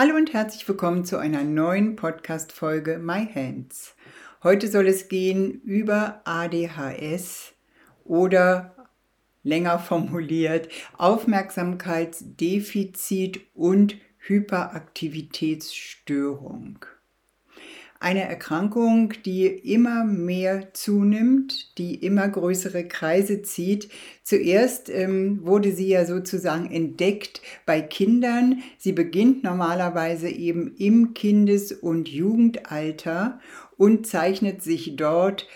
Hallo und herzlich willkommen zu einer neuen Podcast-Folge My Hands. Heute soll es gehen über ADHS oder länger formuliert Aufmerksamkeitsdefizit und Hyperaktivitätsstörung. Eine Erkrankung, die immer mehr zunimmt, die immer größere Kreise zieht. Zuerst ähm, wurde sie ja sozusagen entdeckt bei Kindern. Sie beginnt normalerweise eben im Kindes- und Jugendalter und zeichnet sich dort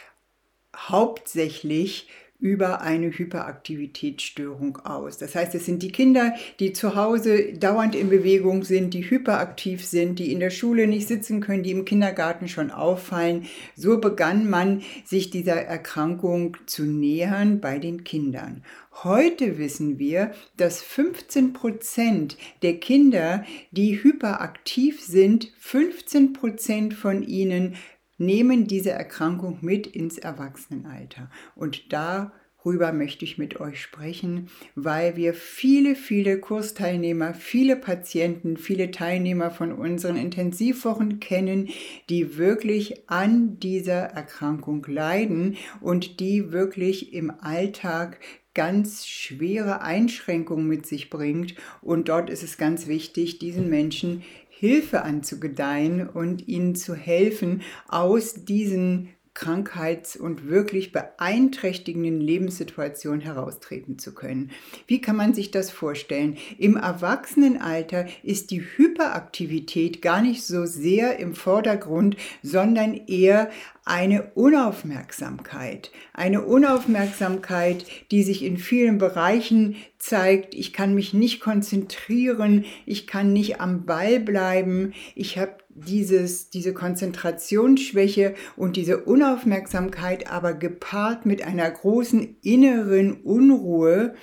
hauptsächlich über eine Hyperaktivitätsstörung aus. Das heißt, es sind die Kinder, die zu Hause dauernd in Bewegung sind, die hyperaktiv sind, die in der Schule nicht sitzen können, die im Kindergarten schon auffallen. So begann man sich dieser Erkrankung zu nähern bei den Kindern. Heute wissen wir, dass 15 Prozent der Kinder, die hyperaktiv sind, 15 Prozent von ihnen nehmen diese Erkrankung mit ins Erwachsenenalter. Und darüber möchte ich mit euch sprechen, weil wir viele, viele Kursteilnehmer, viele Patienten, viele Teilnehmer von unseren Intensivwochen kennen, die wirklich an dieser Erkrankung leiden und die wirklich im Alltag ganz schwere Einschränkungen mit sich bringt. Und dort ist es ganz wichtig, diesen Menschen Hilfe anzugedeihen und ihnen zu helfen, aus diesen krankheits- und wirklich beeinträchtigenden Lebenssituationen heraustreten zu können. Wie kann man sich das vorstellen? Im Erwachsenenalter ist die Hyperaktivität gar nicht so sehr im Vordergrund, sondern eher eine Unaufmerksamkeit. Eine Unaufmerksamkeit, die sich in vielen Bereichen zeigt. Ich kann mich nicht konzentrieren, ich kann nicht am Ball bleiben, ich habe dieses, diese Konzentrationsschwäche und diese Unaufmerksamkeit aber gepaart mit einer großen inneren Unruhe,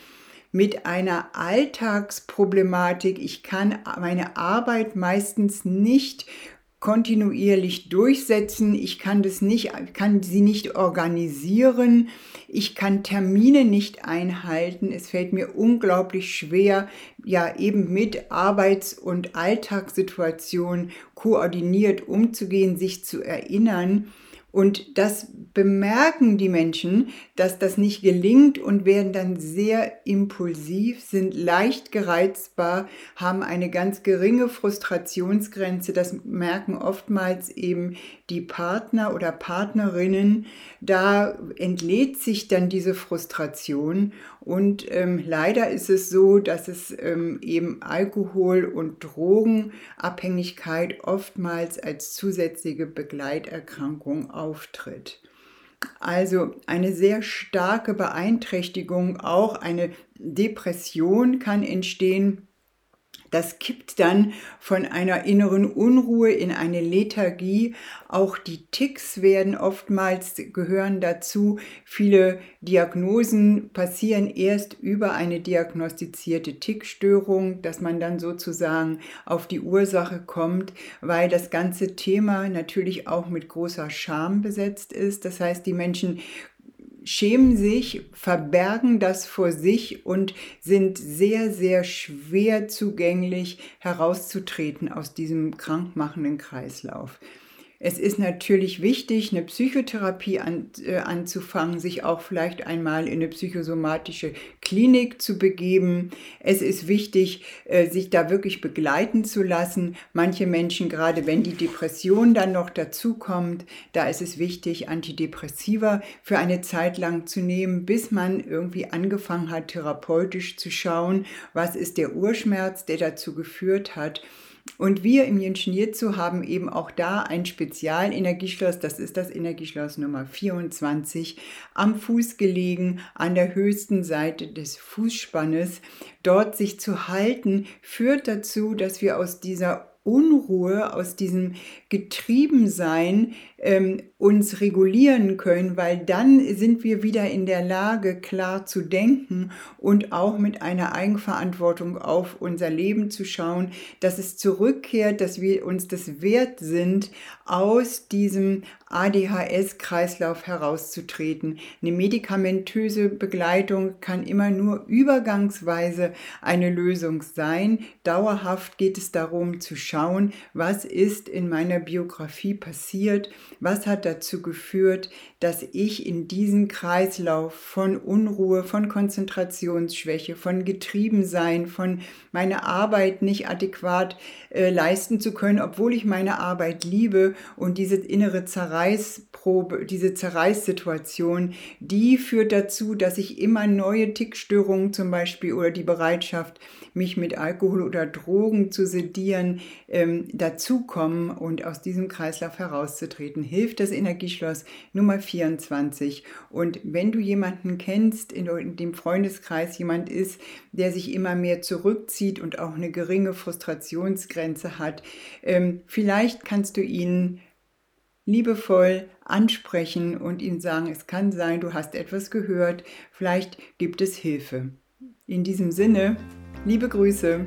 mit einer Alltagsproblematik. Ich kann meine Arbeit meistens nicht kontinuierlich durchsetzen. Ich kann das nicht, kann sie nicht organisieren. Ich kann Termine nicht einhalten. Es fällt mir unglaublich schwer, ja eben mit Arbeits- und Alltagssituationen koordiniert umzugehen, sich zu erinnern. Und das bemerken die Menschen, dass das nicht gelingt und werden dann sehr impulsiv, sind leicht gereizbar, haben eine ganz geringe Frustrationsgrenze. Das merken oftmals eben die Partner oder Partnerinnen. Da entlädt sich dann diese Frustration. Und ähm, leider ist es so, dass es ähm, eben Alkohol- und Drogenabhängigkeit oftmals als zusätzliche Begleiterkrankung auftritt. Also eine sehr starke Beeinträchtigung, auch eine Depression kann entstehen das kippt dann von einer inneren Unruhe in eine Lethargie. Auch die Ticks werden oftmals gehören dazu. Viele Diagnosen passieren erst über eine diagnostizierte Tickstörung, dass man dann sozusagen auf die Ursache kommt, weil das ganze Thema natürlich auch mit großer Scham besetzt ist. Das heißt, die Menschen schämen sich, verbergen das vor sich und sind sehr, sehr schwer zugänglich herauszutreten aus diesem krankmachenden Kreislauf. Es ist natürlich wichtig, eine Psychotherapie an, äh, anzufangen, sich auch vielleicht einmal in eine psychosomatische Klinik zu begeben. Es ist wichtig, äh, sich da wirklich begleiten zu lassen. Manche Menschen, gerade wenn die Depression dann noch dazukommt, da ist es wichtig, Antidepressiva für eine Zeit lang zu nehmen, bis man irgendwie angefangen hat, therapeutisch zu schauen, was ist der Urschmerz, der dazu geführt hat und wir im Jenschen Jitsu haben eben auch da ein Spezialenergieschloss, das ist das Energieschloss Nummer 24, am Fuß gelegen, an der höchsten Seite des Fußspannes. Dort sich zu halten, führt dazu, dass wir aus dieser Unruhe, aus diesem Getriebensein ähm, uns regulieren können, weil dann sind wir wieder in der Lage, klar zu denken und auch mit einer Eigenverantwortung auf unser Leben zu schauen, dass es zurückkehrt, dass wir uns das wert sind, aus diesem ADHS-Kreislauf herauszutreten. Eine medikamentöse Begleitung kann immer nur übergangsweise eine Lösung sein. Dauerhaft geht es darum zu schauen, was ist in meiner Biografie passiert, was hat dazu geführt, dass ich in diesen Kreislauf von Unruhe, von Konzentrationsschwäche, von Getriebensein, von meiner Arbeit nicht adäquat äh, leisten zu können, obwohl ich meine Arbeit liebe und diese innere Zerreißprobe, diese Zerreißsituation, die führt dazu, dass ich immer neue Tickstörungen zum Beispiel oder die Bereitschaft, mich mit Alkohol oder Drogen zu sedieren, ähm, dazukommen und aus diesem Kreislauf herauszutreten, hilft das Energieschloss Nummer 24. Und wenn du jemanden kennst, in dem Freundeskreis jemand ist, der sich immer mehr zurückzieht und auch eine geringe Frustrationsgrenze hat, ähm, vielleicht kannst du ihn liebevoll ansprechen und ihm sagen, es kann sein, du hast etwas gehört, vielleicht gibt es Hilfe. In diesem Sinne, liebe Grüße.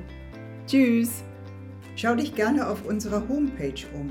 Tschüss. Schau dich gerne auf unserer Homepage um